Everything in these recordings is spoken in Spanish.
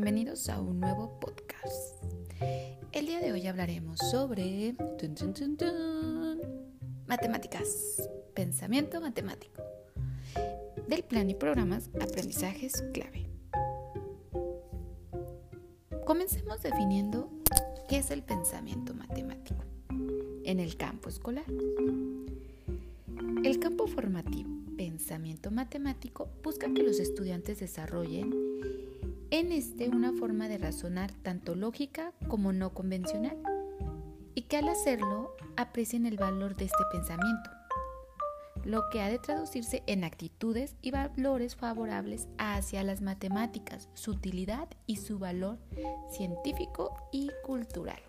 bienvenidos a un nuevo podcast. El día de hoy hablaremos sobre matemáticas, pensamiento matemático, del plan y programas aprendizajes clave. Comencemos definiendo qué es el pensamiento matemático en el campo escolar. El campo formativo, pensamiento matemático, busca que los estudiantes desarrollen en este una forma de razonar tanto lógica como no convencional y que al hacerlo aprecien el valor de este pensamiento, lo que ha de traducirse en actitudes y valores favorables hacia las matemáticas, su utilidad y su valor científico y cultural.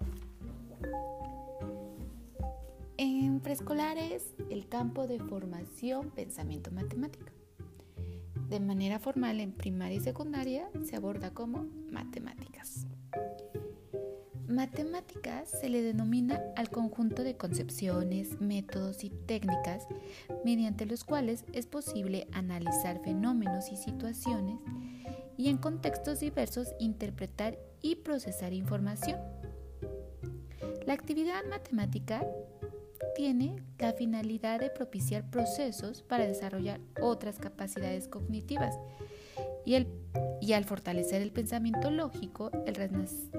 En preescolares, el campo de formación pensamiento matemático. De manera formal en primaria y secundaria se aborda como matemáticas. Matemáticas se le denomina al conjunto de concepciones, métodos y técnicas mediante los cuales es posible analizar fenómenos y situaciones y en contextos diversos interpretar y procesar información. La actividad matemática tiene la finalidad de propiciar procesos para desarrollar otras capacidades cognitivas y, el, y al fortalecer el pensamiento lógico, el,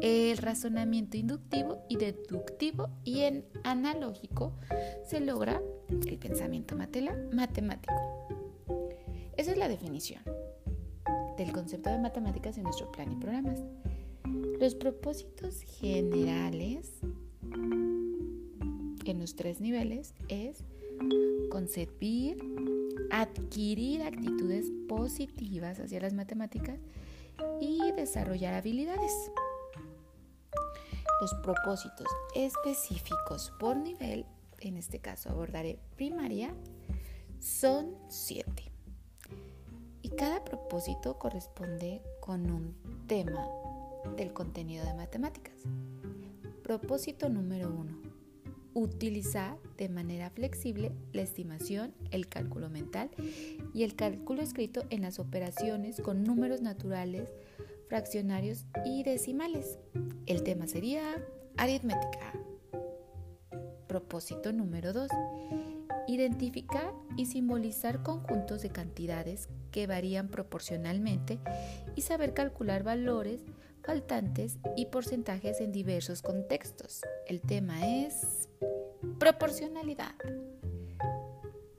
el razonamiento inductivo y deductivo y en analógico se logra el pensamiento matemático. Esa es la definición del concepto de matemáticas en nuestro plan y programas. Los propósitos generales tres niveles es concebir, adquirir actitudes positivas hacia las matemáticas y desarrollar habilidades. Los propósitos específicos por nivel, en este caso abordaré primaria, son siete. Y cada propósito corresponde con un tema del contenido de matemáticas. Propósito número uno, utilizar de manera flexible la estimación, el cálculo mental y el cálculo escrito en las operaciones con números naturales, fraccionarios y decimales. El tema sería aritmética. Propósito número 2. Identificar y simbolizar conjuntos de cantidades que varían proporcionalmente y saber calcular valores faltantes y porcentajes en diversos contextos. El tema es proporcionalidad.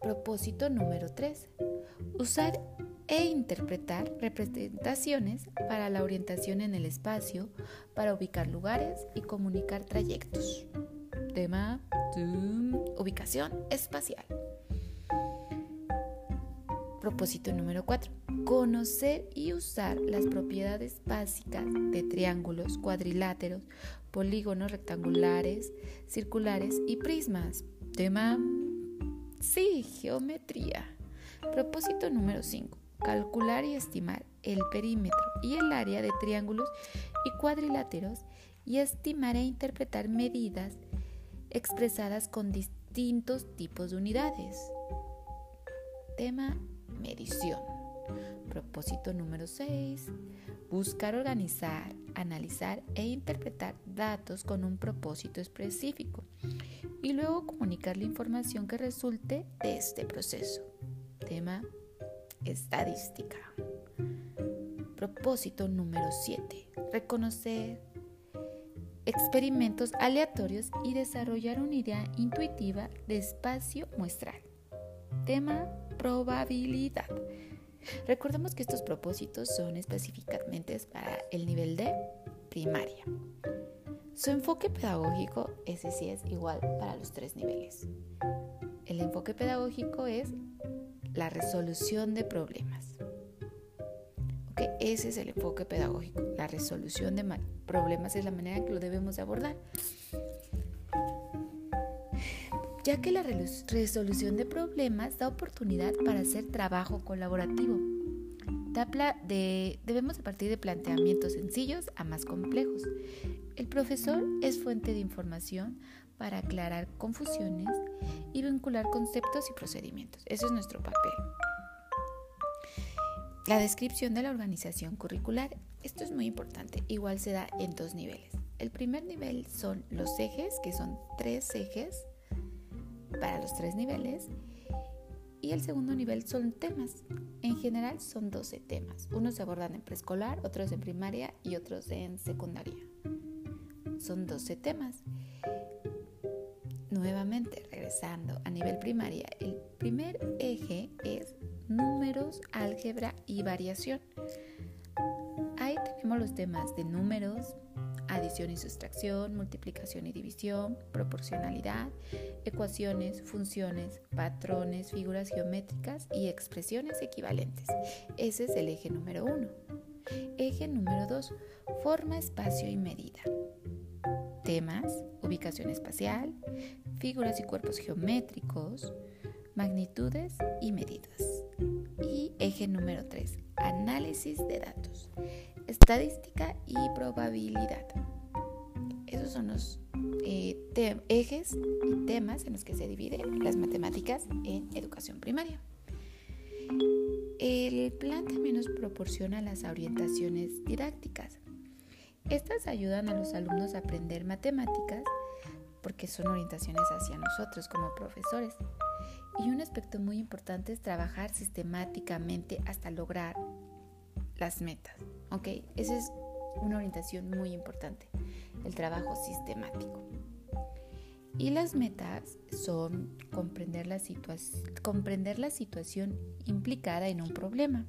Propósito número 3. Usar e interpretar representaciones para la orientación en el espacio, para ubicar lugares y comunicar trayectos. Tema ubicación espacial. Propósito número 4 conocer y usar las propiedades básicas de triángulos, cuadriláteros, polígonos rectangulares, circulares y prismas. Tema, sí, geometría. Propósito número 5. Calcular y estimar el perímetro y el área de triángulos y cuadriláteros y estimar e interpretar medidas expresadas con distintos tipos de unidades. Tema medición. Propósito número 6. Buscar organizar, analizar e interpretar datos con un propósito específico y luego comunicar la información que resulte de este proceso. Tema estadística. Propósito número 7. Reconocer experimentos aleatorios y desarrollar una idea intuitiva de espacio muestral. Tema probabilidad. Recordemos que estos propósitos son específicamente para el nivel de primaria. Su enfoque pedagógico, ese sí es igual para los tres niveles. El enfoque pedagógico es la resolución de problemas. ese es el enfoque pedagógico. La resolución de problemas es la manera que lo debemos abordar ya que la resolución de problemas da oportunidad para hacer trabajo colaborativo. debemos partir de planteamientos sencillos a más complejos. El profesor es fuente de información para aclarar confusiones y vincular conceptos y procedimientos. Ese es nuestro papel. La descripción de la organización curricular. Esto es muy importante. Igual se da en dos niveles. El primer nivel son los ejes, que son tres ejes para los tres niveles. Y el segundo nivel son temas. En general son 12 temas. Unos se abordan en preescolar, otros en primaria y otros en secundaria. Son 12 temas. Nuevamente, regresando a nivel primaria, el primer eje es números, álgebra y variación. Ahí tenemos los temas de números, adición y sustracción, multiplicación y división, proporcionalidad, ecuaciones, funciones, patrones, figuras geométricas y expresiones equivalentes. Ese es el eje número uno. Eje número dos, forma, espacio y medida. Temas, ubicación espacial, figuras y cuerpos geométricos, magnitudes y medidas. Y eje número 3, análisis de datos, estadística y probabilidad. Esos son los eh, ejes y temas en los que se divide las matemáticas en educación primaria. El plan también nos proporciona las orientaciones didácticas. Estas ayudan a los alumnos a aprender matemáticas porque son orientaciones hacia nosotros como profesores. Y un aspecto muy importante es trabajar sistemáticamente hasta lograr las metas. ¿Ok? Esa es una orientación muy importante, el trabajo sistemático. Y las metas son comprender la, comprender la situación implicada en un problema,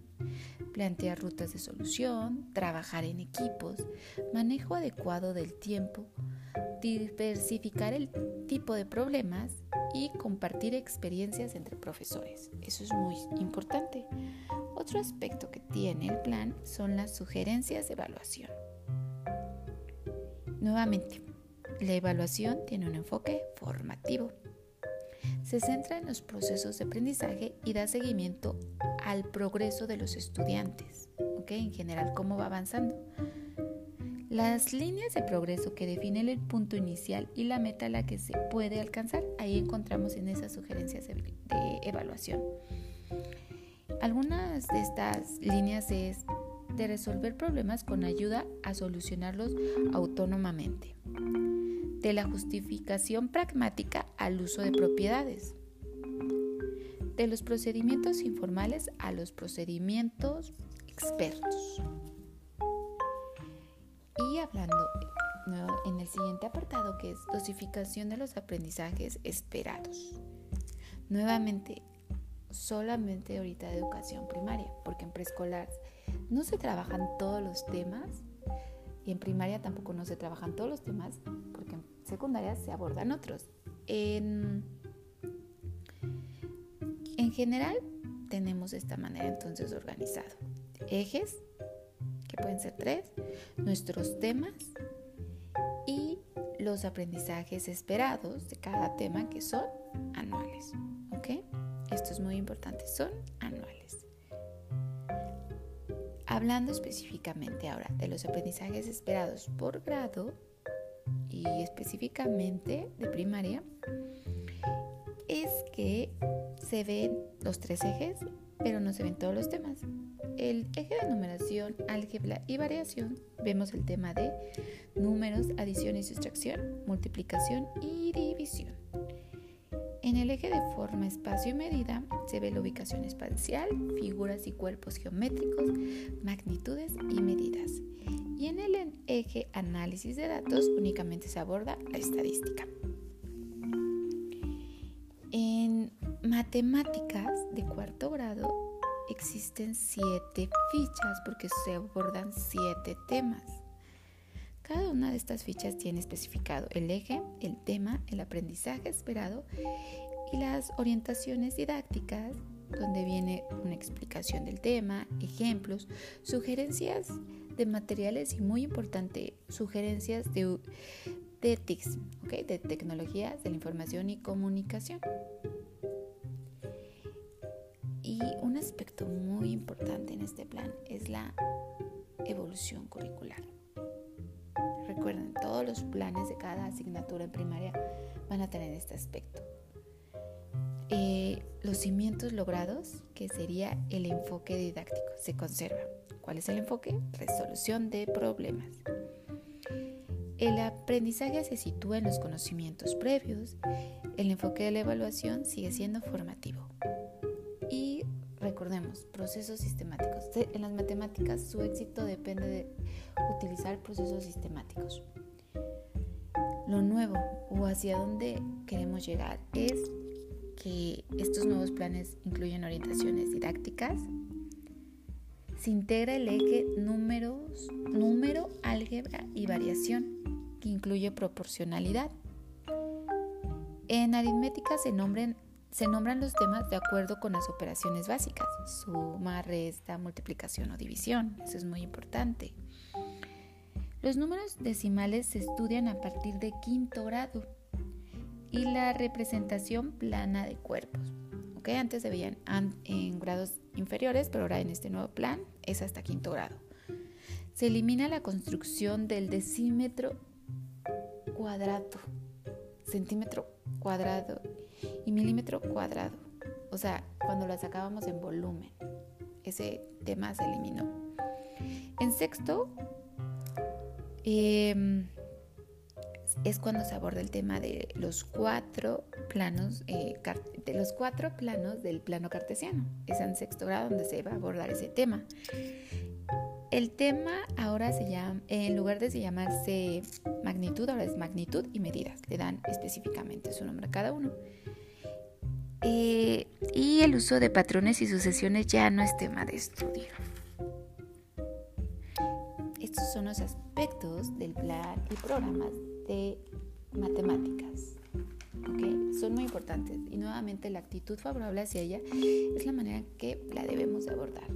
plantear rutas de solución, trabajar en equipos, manejo adecuado del tiempo, diversificar el tipo de problemas y compartir experiencias entre profesores. Eso es muy importante. Otro aspecto que tiene el plan son las sugerencias de evaluación. Nuevamente, la evaluación tiene un enfoque formativo. Se centra en los procesos de aprendizaje y da seguimiento al progreso de los estudiantes, en general cómo va avanzando. Las líneas de progreso que definen el punto inicial y la meta a la que se puede alcanzar, ahí encontramos en esas sugerencias de, evaluación. Algunas de estas líneas es de resolver problemas con ayuda a solucionarlos autónomamente, de la justificación pragmática al uso de propiedades, de los procedimientos informales a los procedimientos expertos. Hablando en el siguiente apartado que es dosificación de los aprendizajes esperados. Nuevamente, solamente ahorita de educación primaria, porque en preescolar no se trabajan todos los temas y en primaria tampoco no se trabajan todos los temas, porque en secundaria se abordan otros. En, en general tenemos esta manera entonces organizado. Ejes que pueden ser tres, nuestros temas y los aprendizajes esperados de cada tema que son anuales. ¿Ok? Esto es muy importante, son anuales. Hablando específicamente ahora de los aprendizajes esperados por grado y específicamente de primaria, es que se ven los tres ejes, pero no se ven todos los temas el eje de numeración, álgebra y variación, vemos el tema de números, adición y sustracción, multiplicación y división. En el eje de forma, espacio y medida se ve la ubicación espacial, figuras y cuerpos geométricos, magnitudes y medidas. Y en el eje análisis de datos únicamente se aborda la estadística. En matemáticas de cuarto grado existen siete fichas porque se abordan siete temas. Cada una de estas fichas tiene especificado el eje, el tema, el aprendizaje esperado y las orientaciones didácticas, donde viene una explicación del tema, ejemplos, sugerencias de materiales y muy importante, sugerencias de, de TICs, de tecnologías de la información y comunicación. Y un aspecto muy importante en este plan es la evolución curricular. Recuerden, todos los planes de cada asignatura en primaria van a tener este aspecto. eh, los cimientos logrados, que sería el enfoque didáctico, se conserva. ¿Cuál es el enfoque? Resolución de problemas. El aprendizaje se sitúa en los conocimientos previos. El enfoque de la evaluación sigue siendo formativo. Recordemos, procesos sistemáticos. En las matemáticas su éxito depende de utilizar procesos sistemáticos. Lo nuevo o hacia dónde queremos llegar es que estos nuevos planes incluyen orientaciones didácticas, se integra el eje números, número, álgebra y variación, que incluye proporcionalidad. En aritmética se, se nombran los temas de acuerdo con las operaciones básicas, suma, resta, multiplicación o división, eso es muy importante. Los números decimales se estudian a partir de quinto grado y la representación plana de cuerpos. Antes se veían en grados inferiores, pero ahora en este nuevo plan es hasta quinto grado. Se elimina la construcción del decímetro cuadrado, centímetro cuadrado y milímetro cuadrado. O sea, cuando lo sacábamos en volumen, ese tema se eliminó. En sexto, eh, es cuando se aborda el tema de los cuatro planos, eh, de los cuatro planos del plano cartesiano. Es en sexto grado donde se va a abordar ese tema. El tema ahora se llama, en lugar de llamarse magnitud, ahora es magnitud y medidas. Le dan específicamente su nombre a cada uno. Eh, y el uso de patrones y sucesiones ya no es tema de estudio. Estos son los aspectos del plan y programas de matemáticas. ¿okay? Son muy importantes y nuevamente la actitud favorable hacia ella es la manera que la debemos abordar.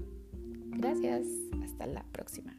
Gracias, hasta la próxima.